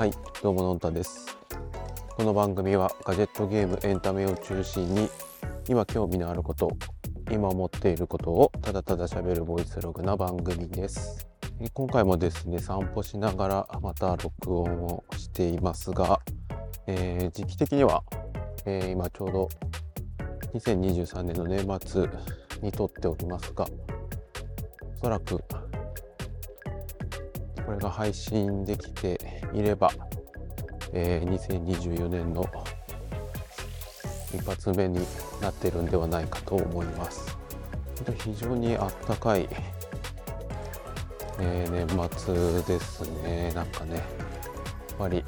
はい、どうものんたです。この番組はガジェットゲームエンタメを中心に今興味のあること、今思っていることをただただ喋るボイスログな番組です。今回もですね、散歩しながらまた録音をしていますが、えー時期的には、えー今ちょうど2023年の年末に撮っておりますが、おそらくこれが配信できていれば、えー2024年の一発目になってるんではないかと思います。非常にあったかい、えー年末ですね。なんかね、やっぱり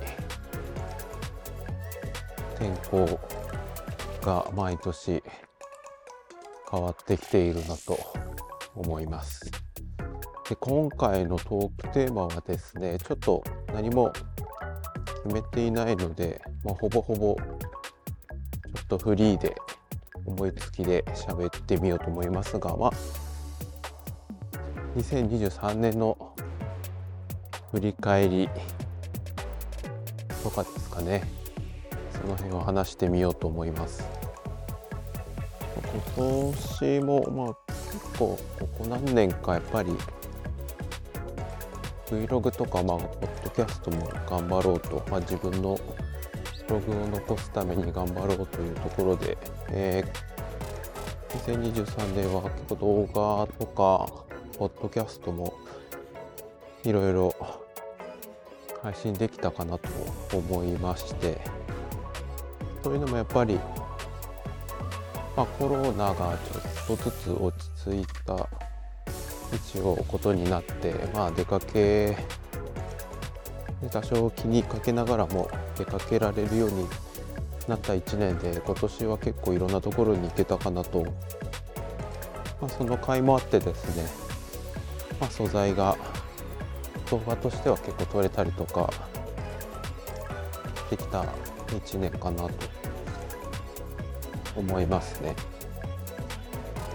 天候が毎年変わってきているなと思います。で今回のトークテーマはですねちょっと何も決めていないので、まあ、ほぼほぼちょっとフリーで思いつきで喋ってみようと思いますがまあ2023年の振り返りとかですかね。その辺を話してみようと思います。今年もまあ結構ここ何年かやっぱり Vlog とか、まあ、ポッドキャストも頑張ろうと、まあ、自分のブログを残すために頑張ろうというところで、えー2023年は結構動画とか、ポッドキャストもいろいろ配信できたかなと思いまして、というのもやっぱり、まあ、コロナがちょっとずつ落ち着いた一応ことになって、まあ、出かけ多少気にかけながらも出かけられるようになった1年で今年は結構いろんなところに行けたかなと、まあ、その甲斐もあってですね、まあ、素材が動画としては結構撮れたりとかできた1年かなと思いますね。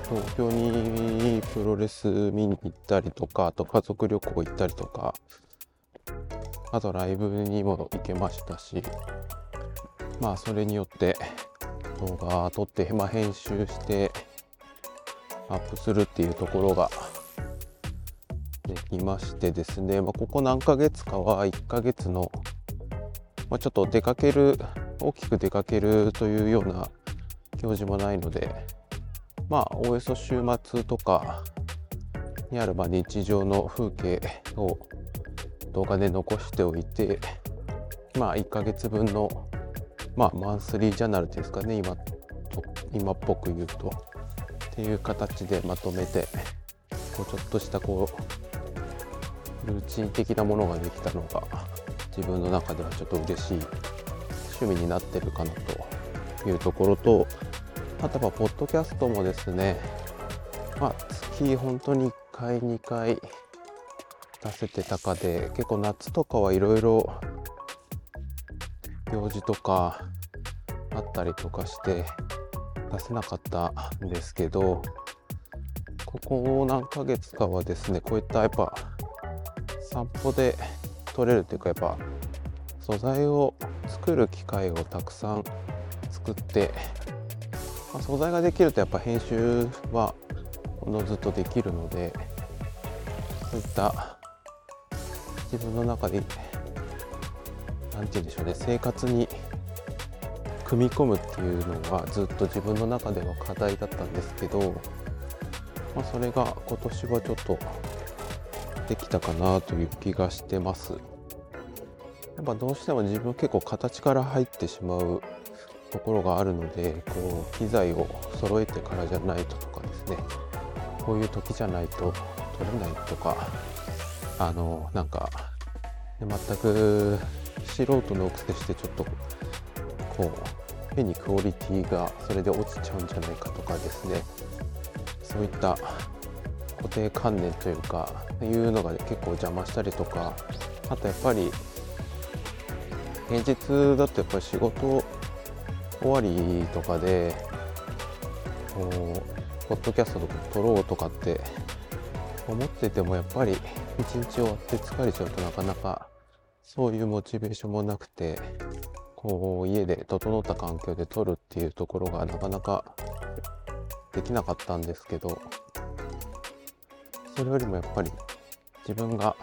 東京にプロレス見に行ったりとかあと家族旅行行ったりとかあとライブにも行けましたしまあそれによって動画撮って、まあ、編集してアップするっていうところができましてですね、まあ、ここ何ヶ月かは1ヶ月の、まあ、ちょっと出かける大きく出かけるというような行事もないのでまあおおよそ週末とかにあるま日常の風景を動画で残しておいてまあ1ヶ月分のまあマンスリージャーナルですかね今と今っぽく言うと。っていう形でまとめてこうちょっとしたこうルーチン的なものができたのが自分の中ではちょっと嬉しい趣味になってるかなというところとあとはポッドキャストもですね、まあ、月本当に1回、2回出せてたかで、結構夏とかはいろいろ行事とかあったりとかして出せなかったんですけど、ここ何ヶ月かはですね、こういったやっぱ散歩で撮れるというか、やっぱ素材を作る機会をたくさん作ってまあ、素材ができるとやっぱ編集はおのずっとできるのでそういった自分の中で何て言うんでしょうね生活に組み込むっていうのがずっと自分の中では課題だったんですけど、まあ、それが今年はちょっとできたかなという気がしてます。やっぱどうしても自分結構形から入ってしまうところがあるのでこう機材を揃えてからじゃないととかですね。こういう時じゃないと取れないとかあのなんか全く素人のくせしてちょっとこう変にクオリティがそれで落ちちゃうんじゃないかとかですね。そういった固定観念というかいうのが結構邪魔したりとかあとやっぱり現実だとやっぱり仕事終わりとかでこうポッドキャストとか撮ろうとかって思っててもやっぱり一日終わって疲れちゃうとなかなかそういうモチベーションもなくてこう家で整った環境で撮るっていうところがなかなかできなかったんですけどそれよりもやっぱり自分が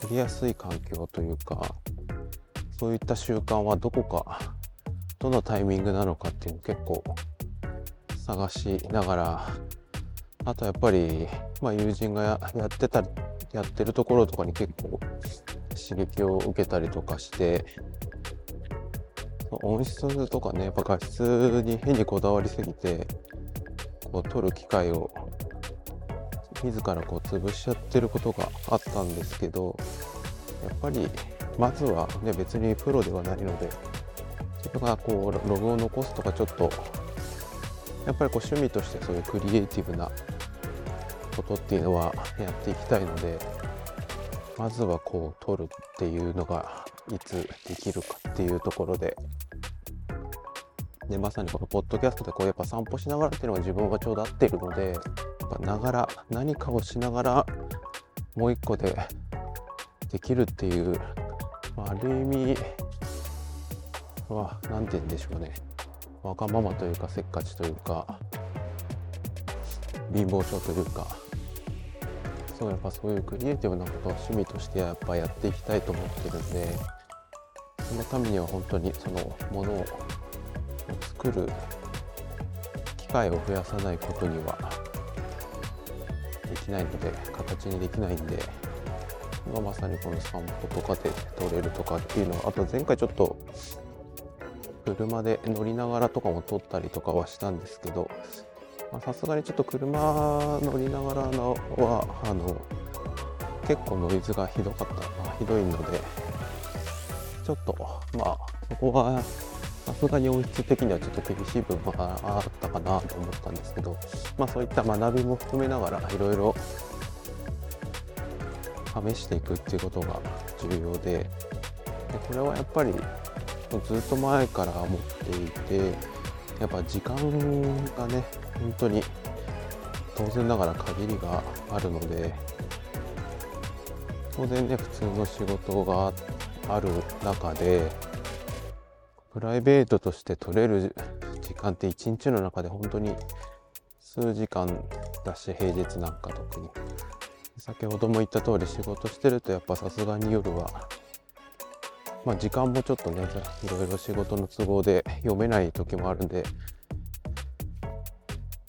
撮りやすい環境というかそういった習慣はどこかどのタイミングなのかっていうのを結構探しながらあとやっぱり、まあ、友人がやってたやってるところとかに結構刺激を受けたりとかして音質とかねやっぱ画質に変にこだわりすぎてこう撮る機会を自らこう潰しちゃってることがあったんですけどやっぱりまずはね別にプロではないので自分がこうログを残すとかちょっとやっぱりこう趣味としてそういうクリエイティブなことっていうのはやっていきたいのでまずはこう撮るっていうのがいつできるかっていうところででまさにこのポッドキャストでこうやっぱ散歩しながらっていうのが自分はちょうど合っているのでながら何かをしながらもう一個でできるっていう、まあ、ある意味は何て言うんでしょうね。わがままというかせっかちというか貧乏症というかそうやっぱそういうクリエイティブなことを趣味としてやっぱやっていきたいと思ってるんでそのためには本当にそのものを作る機会を増やさないことにはできないので形にできないんで、まあ、まさにこの散歩とかで撮れるとかっていうのはあと前回ちょっと車で乗りながらとかも撮ったりとかはしたんですけどさすがにちょっと車乗りながらのはあの結構ノイズがひどかった、あ、ひどいのでちょっとまあそこはさすがに音質的にはちょっと厳しい部分があったかなと思ったんですけどまあそういった学びも含めながらいろいろ試していくっていうことが重要ででこれはやっぱりずっと前から思っていてやっぱ時間がね本当に当然ながら限りがあるので当然ね普通の仕事がある中でプライベートとして取れる時間って一日の中で本当に数時間だし平日なんか特に。先ほども言った通り仕事してるとやっぱさすがに夜はまあ時間もちょっとねいろいろ仕事の都合で読めない時もあるんで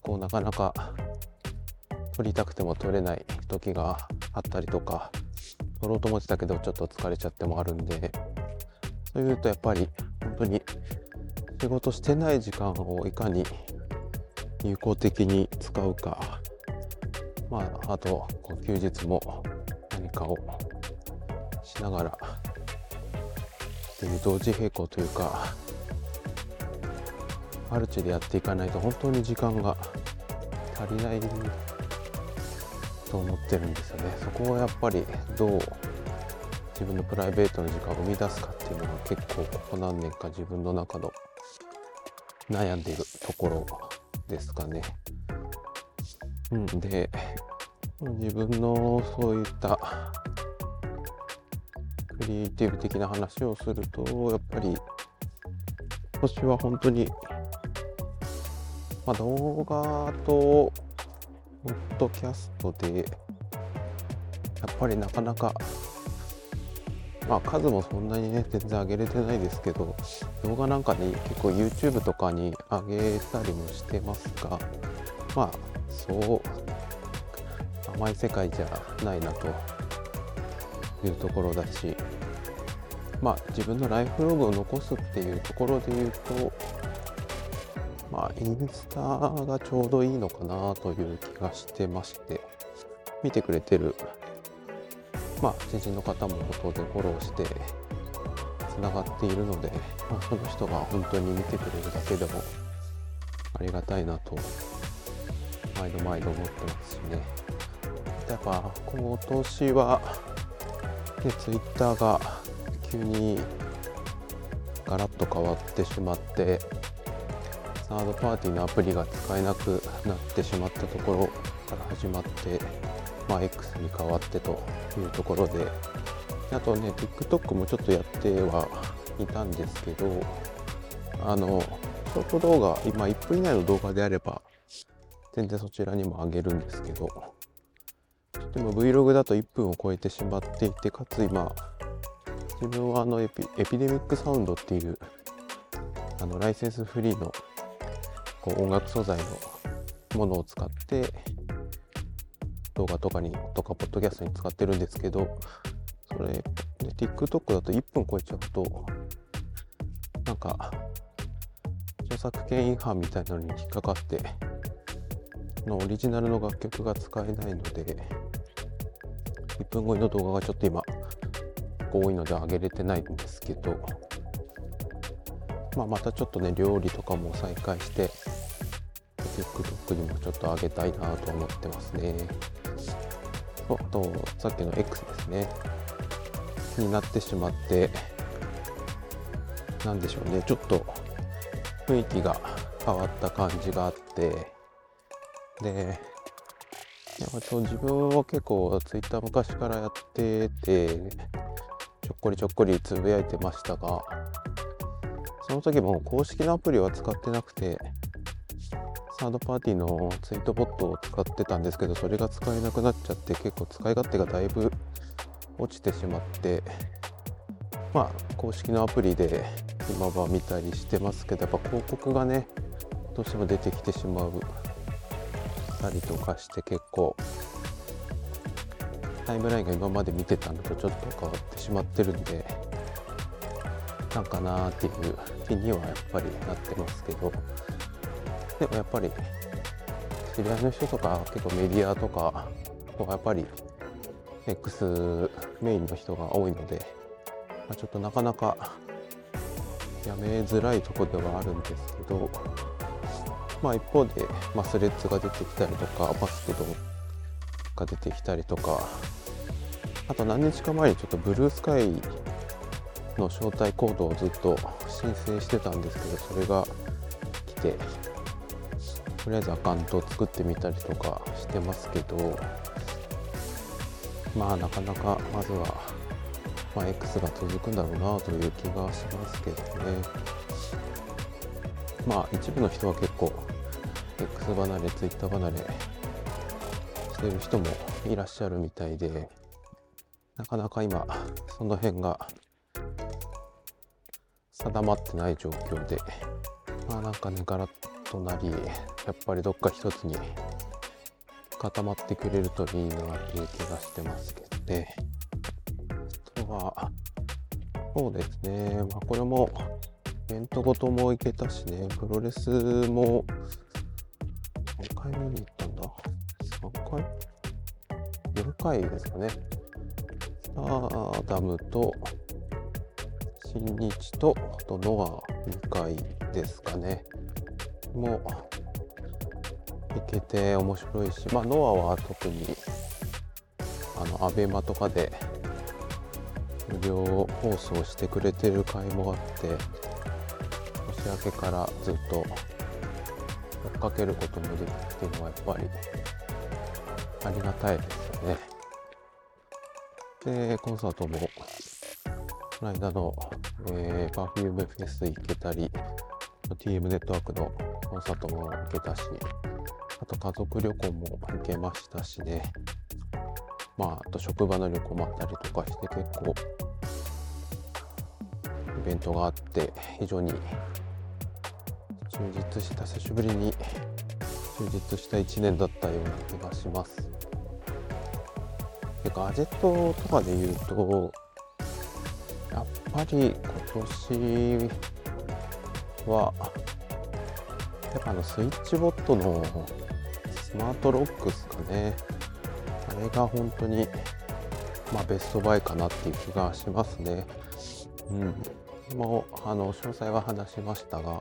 こうなかなか撮りたくても撮れない時があったりとか撮ろうと思ってたけどちょっと疲れちゃってもあるんでそういうとやっぱり本当に仕事してない時間をいかに有効的に使うかまああと休日も何かをしながらっていう同時並行というかマルチでやっていかないと本当に時間が足りないと思ってるんですよねそこをやっぱりどう自分のプライベートの時間を生み出すかっていうのが結構ここ何年か自分の中の悩んでいるところですかね。うん、で自分のそういったクリエイティブ的な話をするとやっぱり今年は本当にまあ、動画とポッドキャストでやっぱりなかなかまあ数もそんなにね全然上げれてないですけど動画なんかに結構 YouTube とかに上げたりもしてますがまあそう甘い世界じゃないなというところだしまあ自分のライフログを残すっていうところで言うとまあ、インスタがちょうどいいのかなという気がしてまして、見てくれてる、まあ、知人の方も当然フォローして、つながっているので、まあ、その人が本当に見てくれるだけでもありがたいなと、毎度毎度思ってますしね。やっぱ今年は、ね、ツイッターが急にガラッと変わってしまって、サードパーティーのアプリが使えなくなってしまったところから始まって、まあ、X に変わってというところであとね TikTok もちょっとやってはいたんですけどあのショート動画今1分以内の動画であれば全然そちらにも上げるんですけどでも Vlog だと1分を超えてしまっていてかつ今自分はあのエピエピデミックサウンドっていうあのライセンスフリーのこう音楽素材のものを使って動画とかにとかポッドキャストに使ってるんですけどそれで TikTok だと1分超えちゃうとなんか著作権違反みたいなのに引っかかってのオリジナルの楽曲が使えないので1分超えの動画がちょっと今多いので上げれてないんですけど、まあ、またちょっとね料理とかも再開して TikTok にもちょっと上げたいなと思ってますね。あとさっきの X ですね。になってしまってなんでしょうね。ちょっと雰囲気が変わった感じがあってで自分は結構 Twitter 昔からやっててちょっこりちょっこりつぶやいてましたがその時も公式のアプリは使ってなくてサードパーティーのツイートボットを使ってたんですけどそれが使えなくなっちゃって結構使い勝手がだいぶ落ちてしまってまあ公式のアプリで今は見たりしてますけどやっぱ広告がねどうしても出てきてしまうたりとかして結構タイムラインが今まで見てたのとちょっと変わってしまってるんでなんかなっていう気にはやっぱりなってますけど。でもやっぱり知り合いの人とか結構メディアとかやっぱり X メインの人が多いので、まあ、ちょっとなかなかやめづらいとこではあるんですけどまあ一方で、まあ、スレッズが出てきたりとかマスクドンが出てきたりとかあと何日か前にちょっとブルースカイの招待コードをずっと申請してたんですけどそれが来てとりあえずアカウントを作ってみたりとかしてますけどまあなかなかまずは、まあ、X が続くんだろうなという気がしますけどね。まあ一部の人は結構 X 離れ Twitter 離れしてる人もいらっしゃるみたいでなかなか今その辺が定まってない状況でまあなんかねガラッとなりやっぱりどっか一つに固まってくれるといいなっていう気がしてますけどね。あとはそうですね。まあこれもイベントごとも行けたしね。プロレスも回見に行ったんだ。3回 ?4 回ですかね。スターダムと新日とあとノア2回ですかね。もう行けて面白いしまあノアは特にあのアベマとかで無料放送してくれてる回もあって年明けからずっと追っかけることもできるっていうのはやっぱりありがたいですよね。で、コンサートも、この間の、えー、Perfume フェス行けたり、TM ネットワークのコンサートも行けたし、あと家族旅行も行けましたしね、まあ、あと職場の旅行もあったりとかして結構、イベントがあって、非常に充実した、久しぶりに充実した1年だったような気がします。でガジェットとかで言うと、やっぱり今年は、やっぱあのスイッチボットのスマートロックスかね。あれが本当に、まあ、ベストバイかなっていう気がしますね。うん。も、あの、詳細は話しましたが、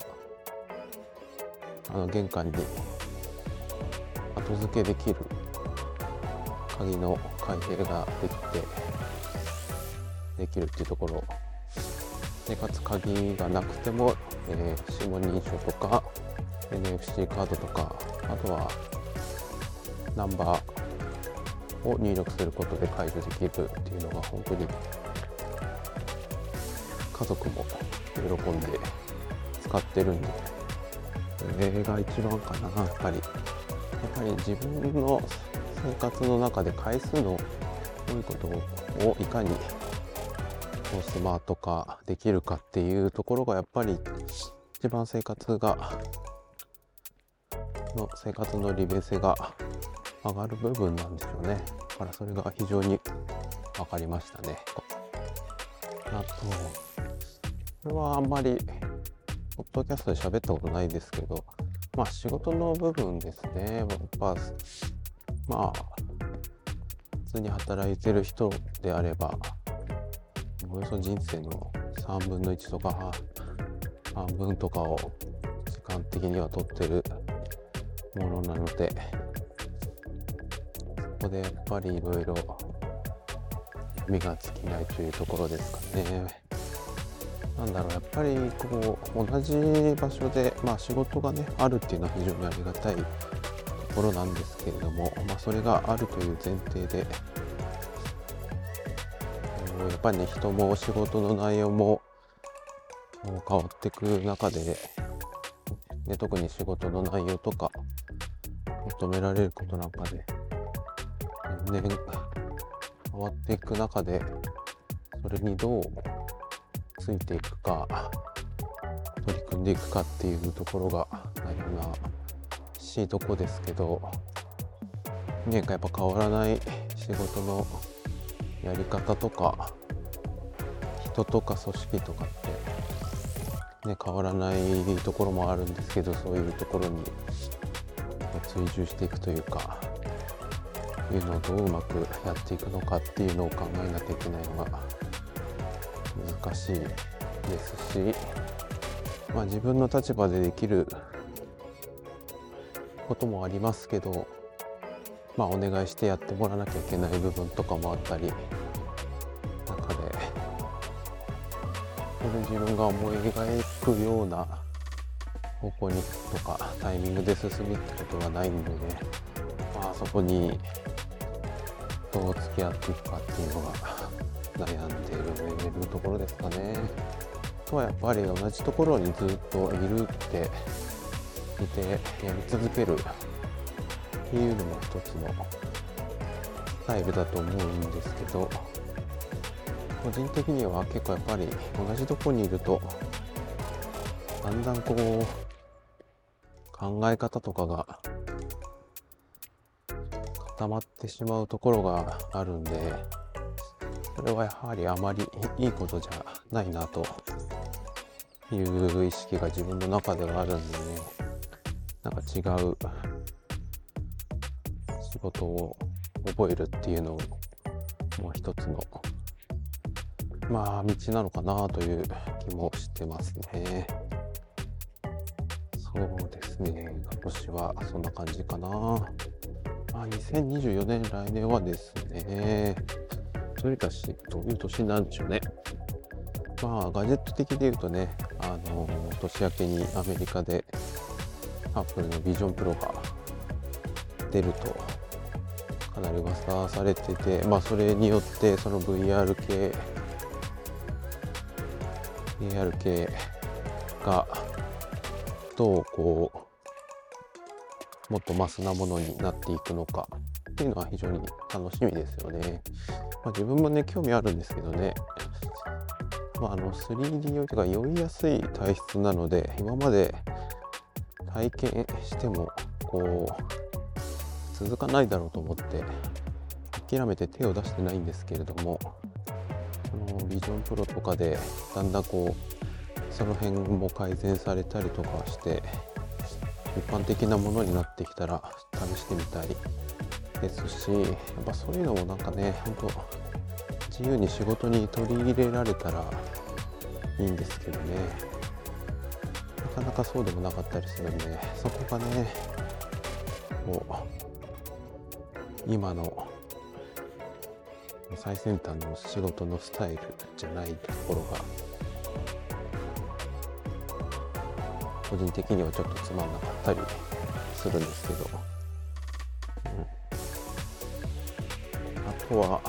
あの、玄関に後付けできる鍵の開閉ができてできるっていうところ。でかつ鍵がなくても、えー、指紋認証とか NFC カードとかあとはナンバーを入力することで解除できるっていうのが本当に家族も喜んで使ってるんでれが一番かなやっぱりやっぱり自分の生活の中で回数の多いことをいかにスマート化できるかっていうところがやっぱり一番生活がの生活の利便性が上がる部分なんですよね。だからそれが非常に分かりましたね。あと、これはあんまり、ポッドキャストで喋ったことないですけど、まあ仕事の部分ですね。やっぱ、まあ、普通に働いてる人であれば、およそ人生の3分の1とか半分とかを時間的には取ってるものなので、そこでやっぱりいろいろ目が尽きないというところですかね。なんだろう、やっぱりこう同じ場所で、まあ、仕事がね、あるっていうのは非常にありがたいところなんですけれども、まあ、それがあるという前提で、やっぱりね、人も仕事の内容も変わっていく中で、ね、特に仕事の内容とか求められることなんかで、年々変わっていく中でそれにどうついていくか取り組んでいくかっていうところが悩ましいとこですけど年間やっぱ変わらない仕事のやり方とか人とか組織とかってね変わらないところもあるんですけどそういうところに追従していくというかいうのをどううまくやっていくのかっていうのを考えなきゃいけないのが難しいですし、まあ、自分の立場でできることもありますけど、まあ、お願いしてやってもらわなきゃいけない部分とかもあったり中で自分が思い描くような方向にとかタイミングで進むってことがないんでね、まあ、そこにどう付き合っていくかっていうのが悩んでいるところですかね。とはやっぱり同じところにずっといるって見てやり続けるっていうのも一つのスタイルだと思うんですけど個人的には結構やっぱり同じとこにいるとだんだんこう考え方とかが溜まってしまうところがあるんでそれはやはりあまりいいことじゃないなという意識が自分の中ではあるんでね。なんか違う仕事を覚えるっていうのをもう一つのまあ道なのかなという気もしてますね。そうですね。今年はそんな感じかな。まあ、2024年、来年はですね、どういう年、どういう年なんでしょうね。まあ、ガジェット的で言うとね、あの、年明けにアメリカで、アップルのビジョンプロが出ると、かなり噂されてて、まあ、それによって、その VR 系、AR 系が、どうこう、もっとマスなものになっていくのかっていうのは非常に楽しみですよね。まあ、自分もね興味あるんですけどね、まあ、あの 3D 用とか酔いやすい体質なので今まで体験してもこう続かないだろうと思って諦めて手を出してないんですけれどもそのビジョンプロとかでだんだんこうその辺も改善されたりとかして一般的なものになってきたら試してみたい。ですしやっぱそういうのもなんかねほんと自由に仕事に取り入れられたらいいんですけどね。なかなかそうでもなかったりするんでそこがねこう今の最先端の仕事のスタイルじゃないところが個人的にはちょっとつまんなかったりするんですけど、あとは。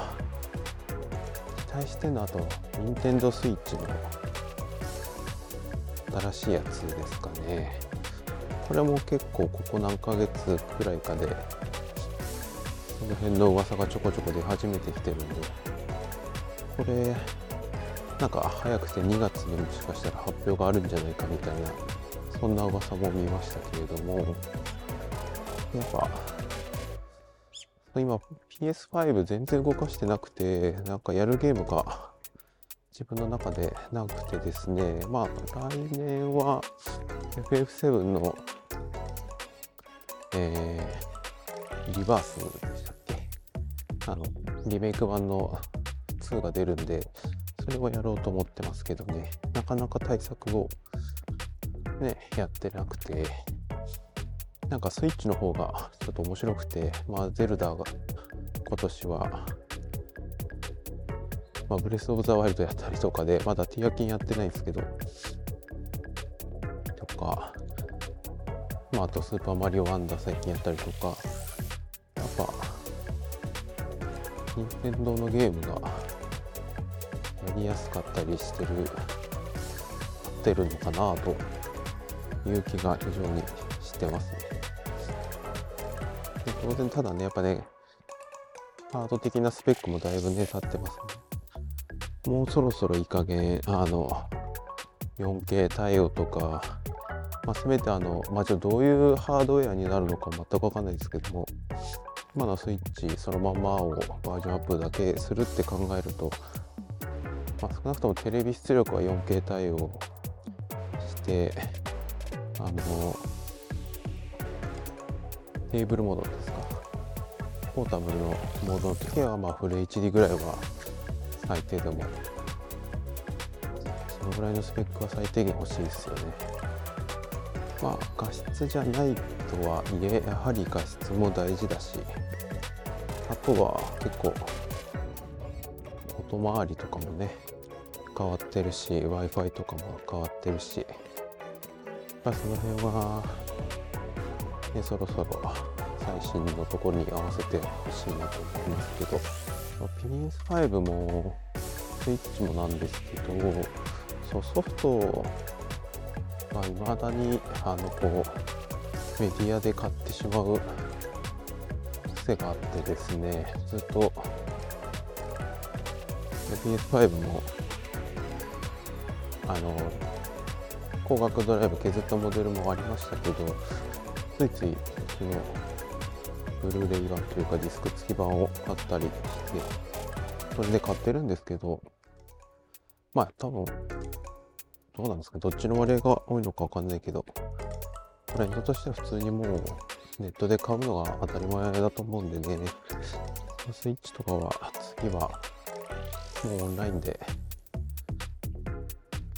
期待してるのあと任天堂 switch の。新しいやつですかね。これも結構ここ何ヶ月くらいかでその辺の噂がちょこちょこ出始めてきてるんで。これなんか早くて2月にもしかしたら発表があるんじゃないかみたいなそんな噂も見ましたけれども。やっぱ今 PS5 全然動かしてなくてなんかやるゲームが自分の中でなくてですね。まあ来年は FF7 のえー、リバースでしたっけ？あのリメイク版の2が出るんでそれをやろうと思ってますけどね。なかなか対策をねやってなくて。なんかスイッチの方がちょっと面白くてまあゼルダが今年はまあ、ブレス・オブ・ザ・ワイルドやったりとかで、まだティアキンやってないんですけど、とか、まあ、あとスーパーマリオワンダー最近やったりとか、やっぱ、任天堂のゲームがやりやすかったりしてる、ってるのかなという気が非常にしてますね。当然ただね、やっぱね、ハード的なスペックもだいぶね、立ってますね。もうそろそろいい加減、あの、4K 対応とか、まあ、せめてあの、まあ、じゃどういうハードウェアになるのか全くわかんないですけども、今のスイッチそのままをバージョンアップだけするって考えると、まあ、少なくともテレビ出力は 4K 対応して、あの、テーブルモードです。ポータブルのモードの時は、まあ、フル HD ぐらいは最低でもそのぐらいのスペックは最低限欲しいですよね。まあ画質じゃないとはいえやはり画質も大事だしあとは結構音回りとかもね変わってるし w i f i とかも変わってるしやっぱその辺は、ね、そろそろ最新のところに合わせてほしいなと思いますけど PS5 もスイッチもなんですけどそうソフトがいまだにあのこうメディアで買ってしまう癖があってですねずっと PS5 もあの光学ドライブ削ったモデルもありましたけどついついそのブルーレイ版というかディスク付き版を買ったりしてそれで買ってるんですけどまあ多分どうなんですかどっちの割合が多いのかわかんないけどトレンドとしては普通にもうネットで買うのが当たり前だと思うんでね。スイッチとかは次はもうオンラインで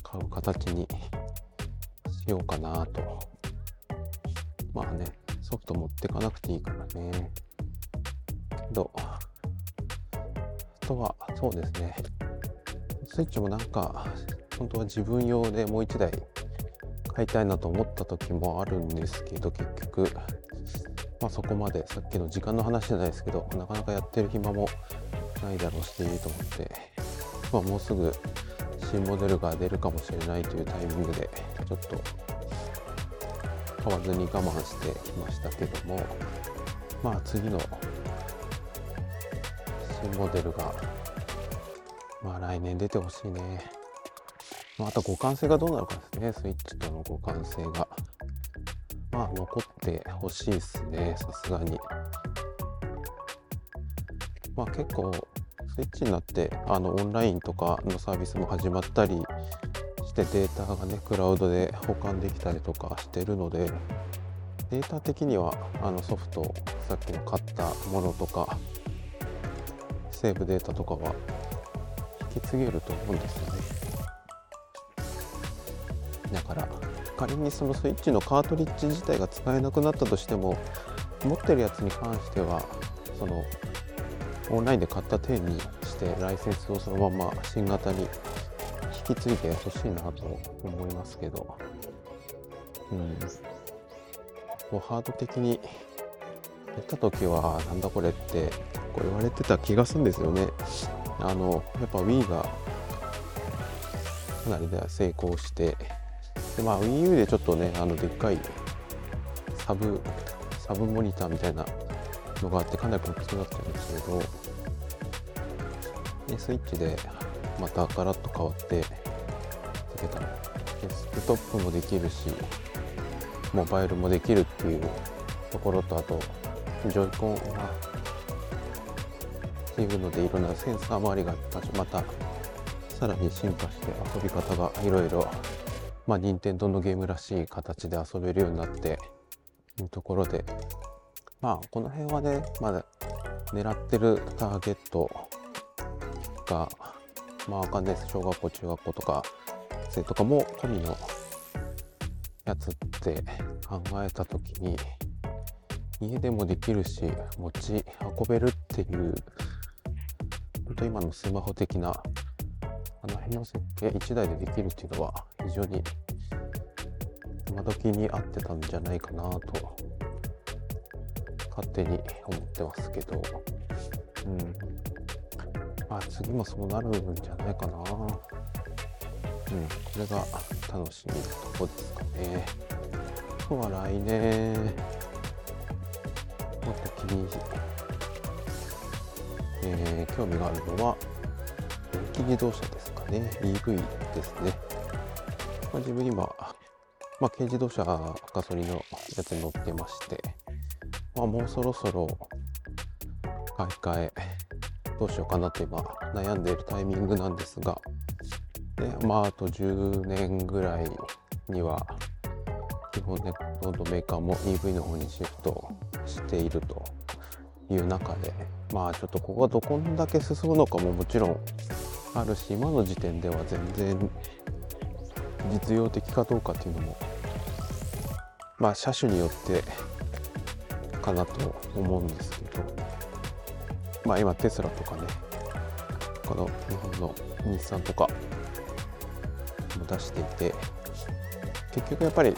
買う形にしようかなと。まあねソフト持ってかなくていいからね。けど、あとは、そうですね。スイッチもなんか、本当は自分用でもう1台買いたいなと思った時もあるんですけど、結局、まあそこまでさっきの時間の話じゃないですけど、なかなかやってる暇もないだろうしと思って、まあもうすぐ新モデルが出るかもしれないというタイミングで、ちょっと買わずに我慢してきましたけどもまあ次の新モデルがまあ来年出てほしいね、まあ、あと互換性がどうなるかですね。スイッチとの互換性がまあ残ってほしいですね。さすがに。まあ結構スイッチになってあのオンラインとかのサービスも始まったりしてデータがねクラウドで保管できたりとかしてるのでデータ的にはあのソフトさっきの買ったものとかセーブデータとかは引き継げると思うんですよね。だから仮にそのスイッチのカートリッジ自体が使えなくなったとしても持ってるやつに関してはそのオンラインで買った点にしてライセンスをそのまま新型に引き継いでほしいなと思いますけど、うん、こうハード的にやった時はなんだこれってこう言われてた気がするんですよね。あのやっぱ Wii がかなりでは成功してでまあ WiiU でちょっとねあのでっかいサブサブモニターみたいなのがあってかなり大きくなったんですけどでスイッチでまたガラッと変わってデスクトップもできるしモバイルもできるっていうところとあとジョイコンがっていうのでいろんなセンサー周りがまたさらに進化して遊び方がいろいろまあ任天堂のゲームらしい形で遊べるようになっていうところでまあこの辺はねまだ狙ってるターゲットがまあわかんないです。小学校中学校とか生とかも込みのやつって考えた時に家でもできるし持ち運べるっていう本当今のスマホ的なあの辺の設計1台でできるっていうのは非常に今時に合ってたんじゃないかなと勝手に思ってますけど、うん。まあ次もそうなるんじゃないかな。うん、これが楽しみなとこですかね。あとは来年、もっと気に、えー、興味があるのは、電気自動車ですかね。EV ですね。まあ、自分今、まあ、軽自動車ガソリンのやつに乗ってまして、まあ、もうそろそろ買い替えどうしようかなって今悩んでいるタイミングなんですがでまああと10年ぐらいには基本ねどんどメーカーも EV の方にシフトしているという中でまあちょっとここがどこんだけ進むのかももちろんあるし今の時点では全然実用的かどうかっていうのもまあ車種によってかなと思うんですけどまあ今テスラとかねこの日本の日産とかも出していて結局やっぱり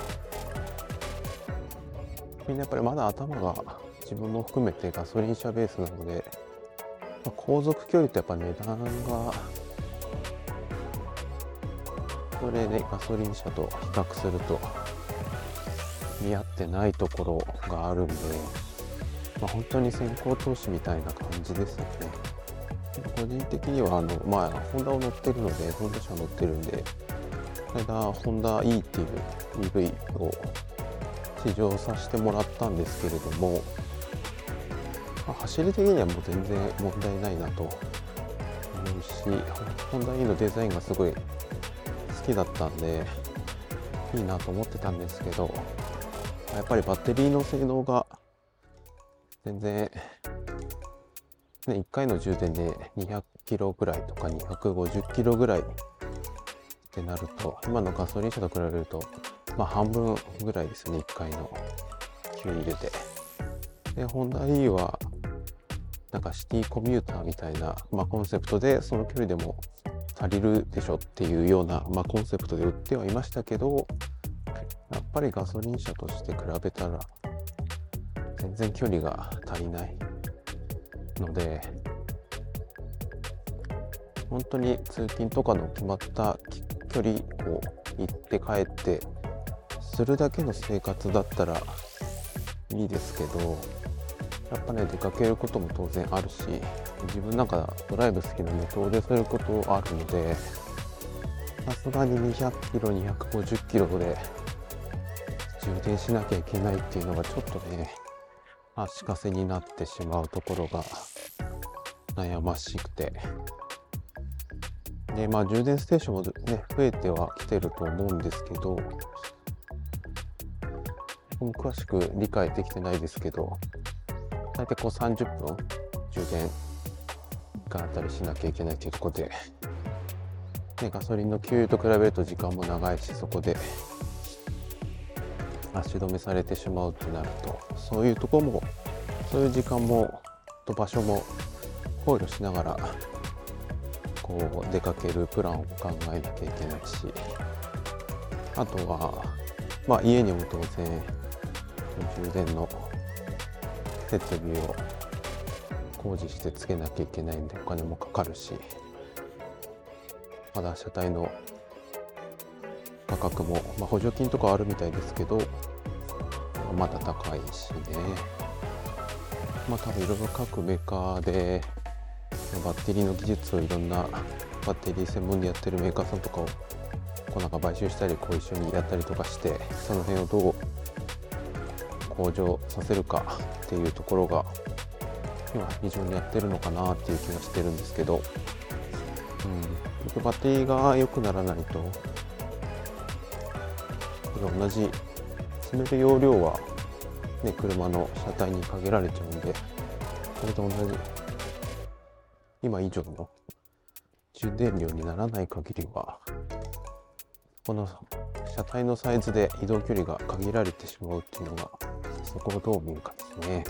みんなやっぱりまだ頭が自分も含めてガソリン車ベースなので、まあ、航続距離とやっぱ値段がそれでガソリン車と比較すると見合ってないところがあるんで、まあ、本当に先行投資みたいな感じですよね。個人的にはあの、まあ、ホンダを乗ってるので、ホンダ車乗ってるんで、この間、ホンダ E っていう EV を試乗させてもらったんですけれども、まあ、走り的にはもう全然問題ないなと思うし、ホンダ E のデザインがすごい好きだったんで、いいなと思ってたんですけど、やっぱりバッテリーの性能が全然、ね、1回の充電で200キロぐらいとか250キロぐらいってなると今のガソリン車と比べるとまあ半分ぐらいですね1回の給入れてでホンダ E はなんかシティコミューターみたいな、まあ、コンセプトでその距離でも足りるでしょっていうような、まあ、コンセプトで売ってはいましたけどやっぱりガソリン車として比べたら全然距離が足りないので本当に通勤とかの決まった距離を行って帰ってするだけの生活だったらいいですけどやっぱね出かけることも当然あるし自分なんかドライブ好きなんで遠出することあるのでさすがに200キロ250キロで充電しなきゃいけないっていうのがちょっとね足かせになってしまうところが悩ましくて。でまあ充電ステーションもね増えてはきてると思うんですけども詳しく理解できてないですけど大体こう30分充電があったりしなきゃいけないというところで、ね、ガソリンの給油と比べると時間も長いしそこで足止めされてしまうとなるとそういうとこもそういう時間もと場所も考慮しながらこう出かけるプランを考えなきゃいけないしあとはまあ家にも当然充電の設備を工事してつけなきゃいけないんでお金もかかるしまだ車体の価格も、まあ、補助金とかあるみたいですけどまだ高いしね。まあ多分いろいろ各メーカーでバッテリーの技術をいろんなバッテリー専門でやってるメーカーさんとかをこうなんか買収したりこう一緒にやったりとかしてその辺をどう向上させるかっていうところが今非常にやってるのかなっていう気がしてるんですけど、うん、バッテリーが良くならないと同じ積める容量は、ね、車の車体に限られちゃうんでそれと同じ今以上の充電量にならない限りはこの車体のサイズで移動距離が限られてしまうっていうのがそこをどう見るかですね。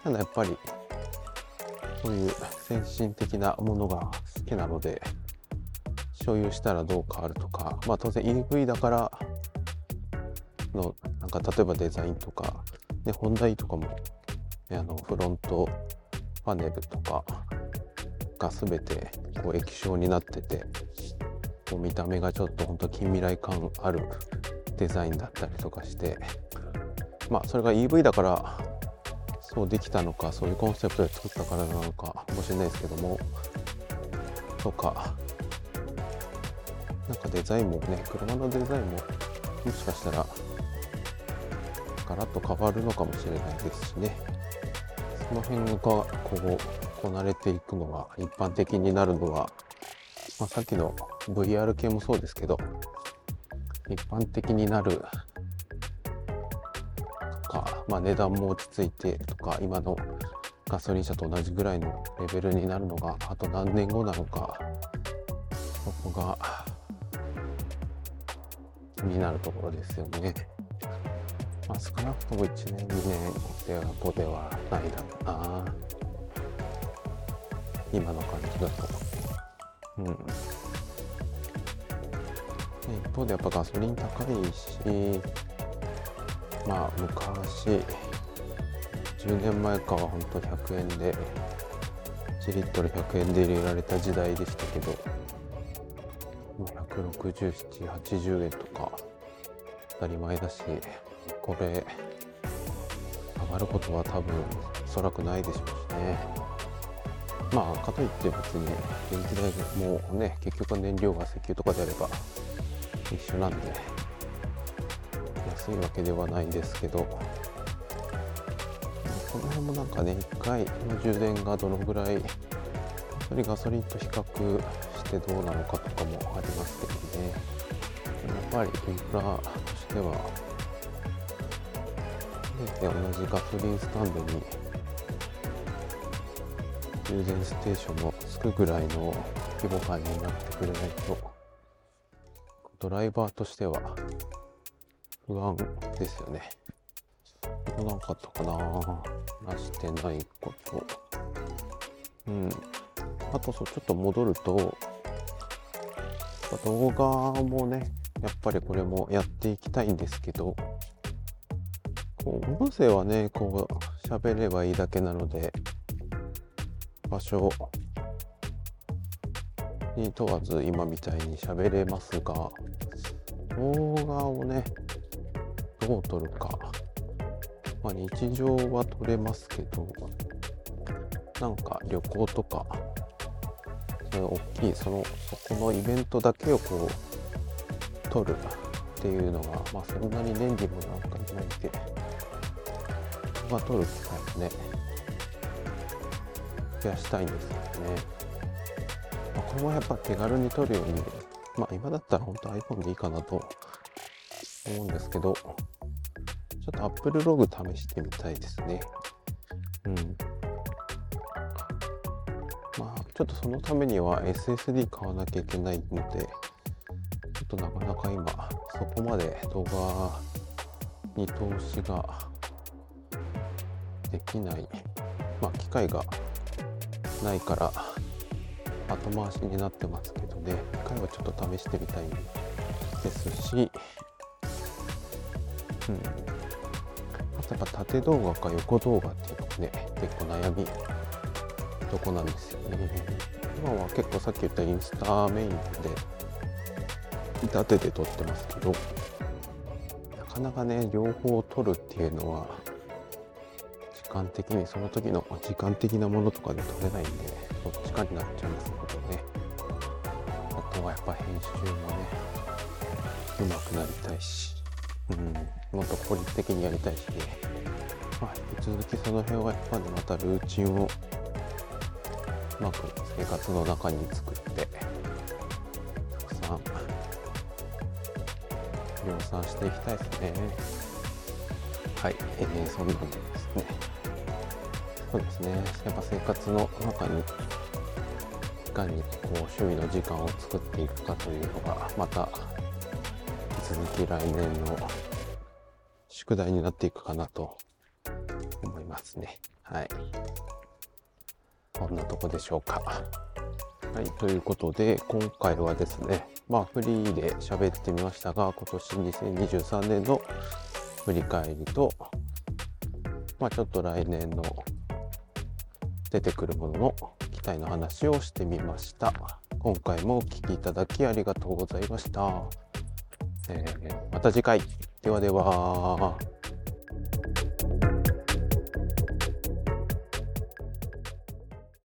ただやっぱりそういう先進的なものが好きなので所有したらどう変わるとかまあ当然 EV だからのなんか例えばデザインとか、ね、ホンダ E とかも、あのフロントパネルとかが全てこう液晶になっててこう見た目がちょっとほんと近未来感あるデザインだったりとかしてまあそれが EV だからそうできたのかそういうコンセプトで作ったからなのかもしれないですけどもとかなんかデザインもね車のデザインももしかしたらガラッと変わるのかもしれないですしね。その辺がこうこなれていくのが一般的になるのは、まあ、さっきの VR 系もそうですけど一般的になるとか、まあ、値段も落ち着いてとか今のガソリン車と同じぐらいのレベルになるのがあと何年後なのかそこが気になるところですよね。まあ、少なくとも1年2年では5ではないだろうな今の感じだと。うん。一方でやっぱガソリン高いしまあ昔10年前かは本当100円で1リットル100円で入れられた時代でしたけど16780円とか当たり前だしこれ上がることは多分おそらくないでしょうしね。まあかといって別に電気代もね結局は燃料が石油とかであれば一緒なんで安いわけではないんですけどこの辺もなんかね1回の充電がどのぐらいやっぱりガソリンと比較してどうなのかとかもありますけどね。やっぱりインフラとしてはね同じガソリンスタンドに充電ステーションもつくぐらいの規模感になってくれないとドライバーとしては不安ですよね。なかったかななしてないこと。うん。あとそう、ちょっと戻ると、動画もね、やっぱりこれもやっていきたいんですけど、こう音声はねこう喋ればいいだけなので場所に問わず今みたいに喋れますが動画をねどう撮るか、まあ、日常は撮れますけどなんか旅行とか大きいそのそこのイベントだけをこう撮るっていうのがまあそんなに年利もなんかいないんでが取る機会をね増やしたいんですけどね、まあ、これもやっぱ手軽に取るようにまあ今だったら本当 iPhone でいいかなと思うんですけどちょっと Apple Log 試してみたいですね。うん。まあちょっとそのためには SSD 買わなきゃいけないのでちょっとなかなか今そこまで動画に投資ができない、まあ、機会がないから後回しになってますけどね。一回はちょっと試してみたいですし、うん、あとやっぱ縦動画か横動画っていうのもね結構悩みとこなんですよね。今は結構さっき言ったインスタメインで立てて撮ってますけどなかなかね両方撮るっていうのは間的にその時の時間的なものとかで撮れないんでどっちかになっちゃいますけどね。あとはやっぱ編集もねうまくなりたいし、うん、もっと効率的にやりたいし。ね、まあ、引き続きその辺はやっぱねまたルーチンをうまく生活の中に作ってたくさん量産していきたいですね。はい、えー、そんなのです。ねそうですね。やっぱ生活の中にいかにこう周囲の時間を作っていくかというのがまた引き続き来年の宿題になっていくかなと思いますね。はい。こんなとこでしょうか。はい、ということで、今回はですね、まあ、フリーで喋ってみましたが、今年2023年の振り返りと、まあ、ちょっと来年の出てくるものの期待の話をしてみました。今回もお聴きいただきありがとうございました。えー、また次回。ではでは。